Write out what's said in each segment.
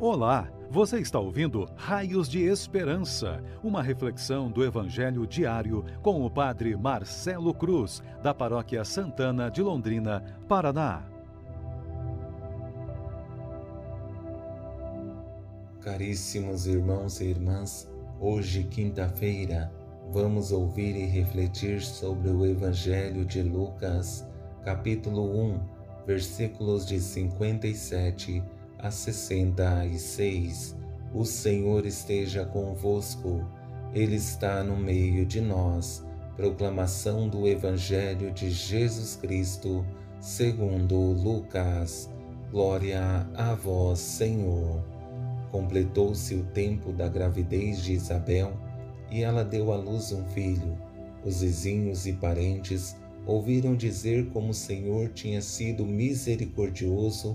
Olá, você está ouvindo Raios de Esperança, uma reflexão do Evangelho diário com o Padre Marcelo Cruz, da Paróquia Santana de Londrina, Paraná. Caríssimos irmãos e irmãs, hoje, quinta-feira, vamos ouvir e refletir sobre o Evangelho de Lucas, capítulo 1, versículos de 57 a 66. O Senhor esteja convosco, Ele está no meio de nós. Proclamação do Evangelho de Jesus Cristo, segundo Lucas. Glória a vós, Senhor. Completou-se o tempo da gravidez de Isabel e ela deu à luz um filho. Os vizinhos e parentes ouviram dizer como o Senhor tinha sido misericordioso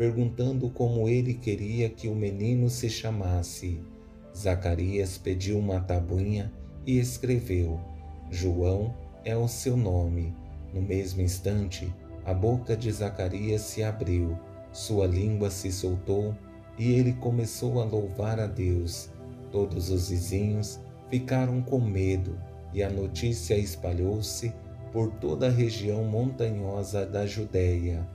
perguntando como ele queria que o menino se chamasse. Zacarias pediu uma tabuinha e escreveu: João é o seu nome. No mesmo instante, a boca de Zacarias se abriu, sua língua se soltou e ele começou a louvar a Deus. Todos os vizinhos ficaram com medo e a notícia espalhou-se por toda a região montanhosa da Judéia.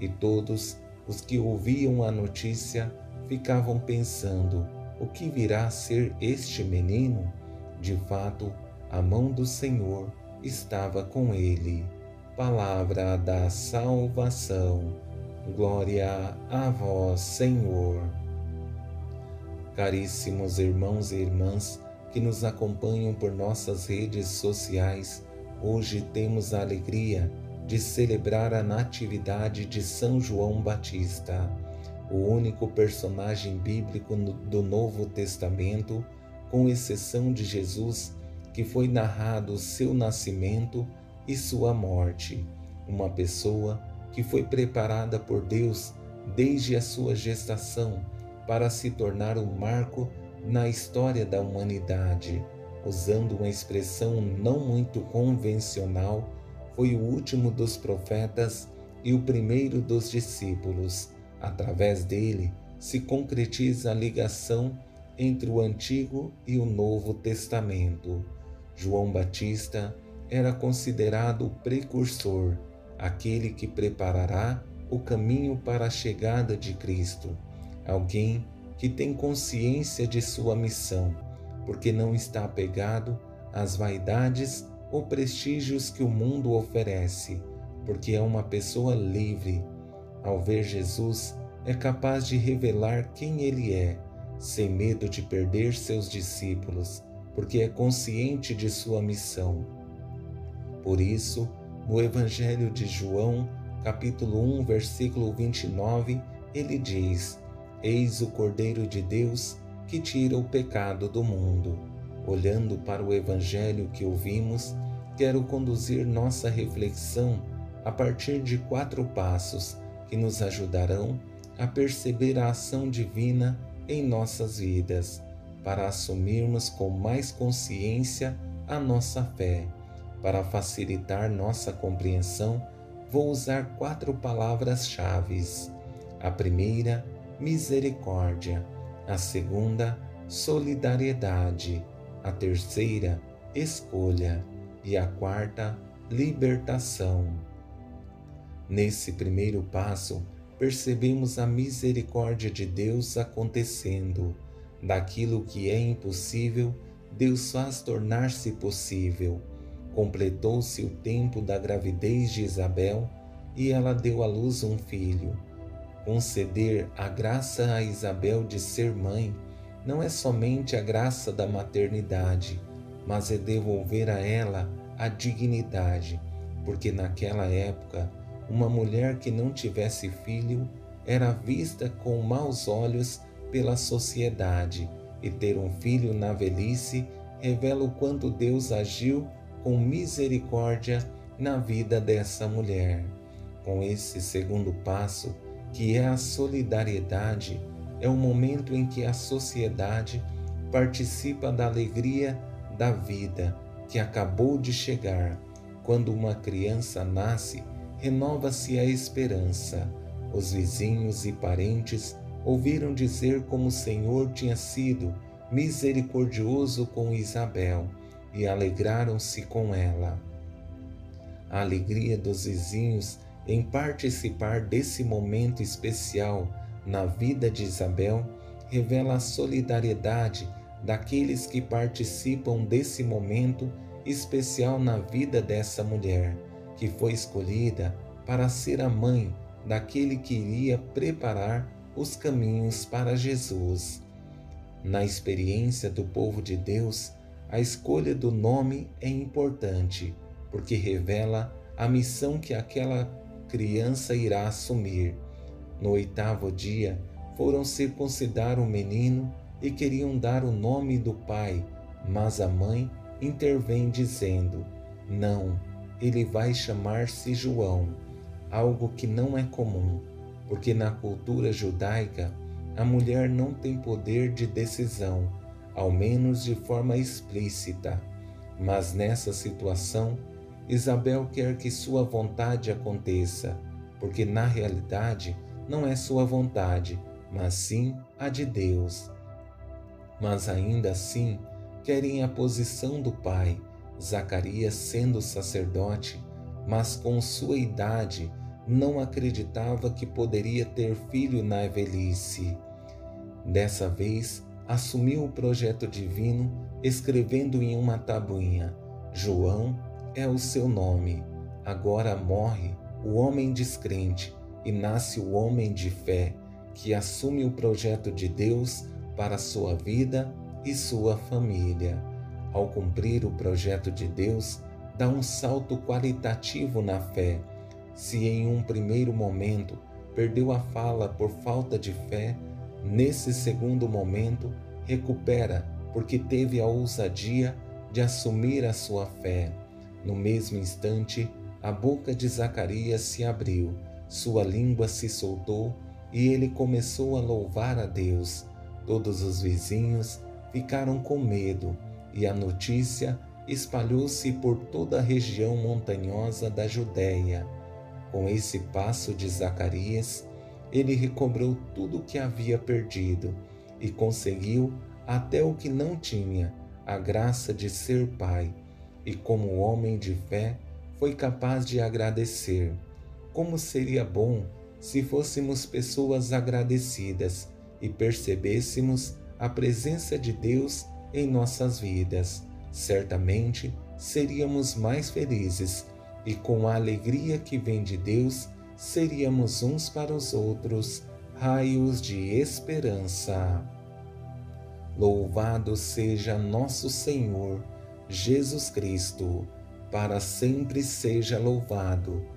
E todos os que ouviam a notícia ficavam pensando: o que virá a ser este menino? De fato, a mão do Senhor estava com ele. Palavra da salvação. Glória a vós, Senhor. Caríssimos irmãos e irmãs que nos acompanham por nossas redes sociais, hoje temos a alegria celebrar a Natividade de São João Batista, o único personagem bíblico do Novo Testamento, com exceção de Jesus, que foi narrado seu nascimento e sua morte, uma pessoa que foi preparada por Deus desde a sua gestação para se tornar um marco na história da humanidade, usando uma expressão não muito convencional foi o último dos profetas e o primeiro dos discípulos. Através dele se concretiza a ligação entre o Antigo e o Novo Testamento. João Batista era considerado o precursor, aquele que preparará o caminho para a chegada de Cristo, alguém que tem consciência de sua missão, porque não está apegado às vaidades ou prestígios que o mundo oferece, porque é uma pessoa livre. Ao ver Jesus, é capaz de revelar quem ele é, sem medo de perder seus discípulos, porque é consciente de sua missão. Por isso, no Evangelho de João, capítulo 1, versículo 29, ele diz: Eis o Cordeiro de Deus que tira o pecado do mundo olhando para o Evangelho que ouvimos, quero conduzir nossa reflexão a partir de quatro passos que nos ajudarão a perceber a ação divina em nossas vidas, para assumirmos com mais consciência a nossa fé. Para facilitar nossa compreensão, vou usar quatro palavras-chave. A primeira, misericórdia. A segunda, solidariedade a terceira, escolha, e a quarta, libertação. Nesse primeiro passo, percebemos a misericórdia de Deus acontecendo. Daquilo que é impossível, Deus faz tornar-se possível. Completou-se o tempo da gravidez de Isabel e ela deu à luz um filho. Conceder a graça a Isabel de ser mãe não é somente a graça da maternidade, mas é devolver a ela a dignidade, porque naquela época uma mulher que não tivesse filho era vista com maus olhos pela sociedade e ter um filho na velhice revela o quanto Deus agiu com misericórdia na vida dessa mulher. Com esse segundo passo, que é a solidariedade, é o momento em que a sociedade participa da alegria da vida que acabou de chegar. Quando uma criança nasce, renova-se a esperança. Os vizinhos e parentes ouviram dizer como o Senhor tinha sido misericordioso com Isabel e alegraram-se com ela. A alegria dos vizinhos em participar desse momento especial na vida de Isabel revela a solidariedade daqueles que participam desse momento especial na vida dessa mulher, que foi escolhida para ser a mãe daquele que iria preparar os caminhos para Jesus. Na experiência do povo de Deus, a escolha do nome é importante, porque revela a missão que aquela criança irá assumir. No oitavo dia, foram circuncidar o menino e queriam dar o nome do pai, mas a mãe intervém dizendo: Não, ele vai chamar-se João, algo que não é comum, porque na cultura judaica a mulher não tem poder de decisão, ao menos de forma explícita. Mas nessa situação, Isabel quer que sua vontade aconteça, porque na realidade não é sua vontade, mas sim a de Deus mas ainda assim querem a posição do pai, Zacarias sendo sacerdote, mas com sua idade não acreditava que poderia ter filho na velhice. Dessa vez, assumiu o projeto divino, escrevendo em uma tabuinha: João é o seu nome. Agora morre o homem descrente e nasce o homem de fé, que assume o projeto de Deus para sua vida e sua família. Ao cumprir o projeto de Deus, dá um salto qualitativo na fé. Se em um primeiro momento perdeu a fala por falta de fé, nesse segundo momento recupera porque teve a ousadia de assumir a sua fé. No mesmo instante, a boca de Zacarias se abriu, sua língua se soltou e ele começou a louvar a Deus. Todos os vizinhos ficaram com medo e a notícia espalhou-se por toda a região montanhosa da Judéia. Com esse passo de Zacarias, ele recobrou tudo o que havia perdido e conseguiu até o que não tinha, a graça de ser pai, e como homem de fé, foi capaz de agradecer. Como seria bom se fôssemos pessoas agradecidas e percebêssemos a presença de Deus em nossas vidas, certamente seríamos mais felizes e com a alegria que vem de Deus, seríamos uns para os outros raios de esperança. Louvado seja nosso Senhor Jesus Cristo, para sempre seja louvado.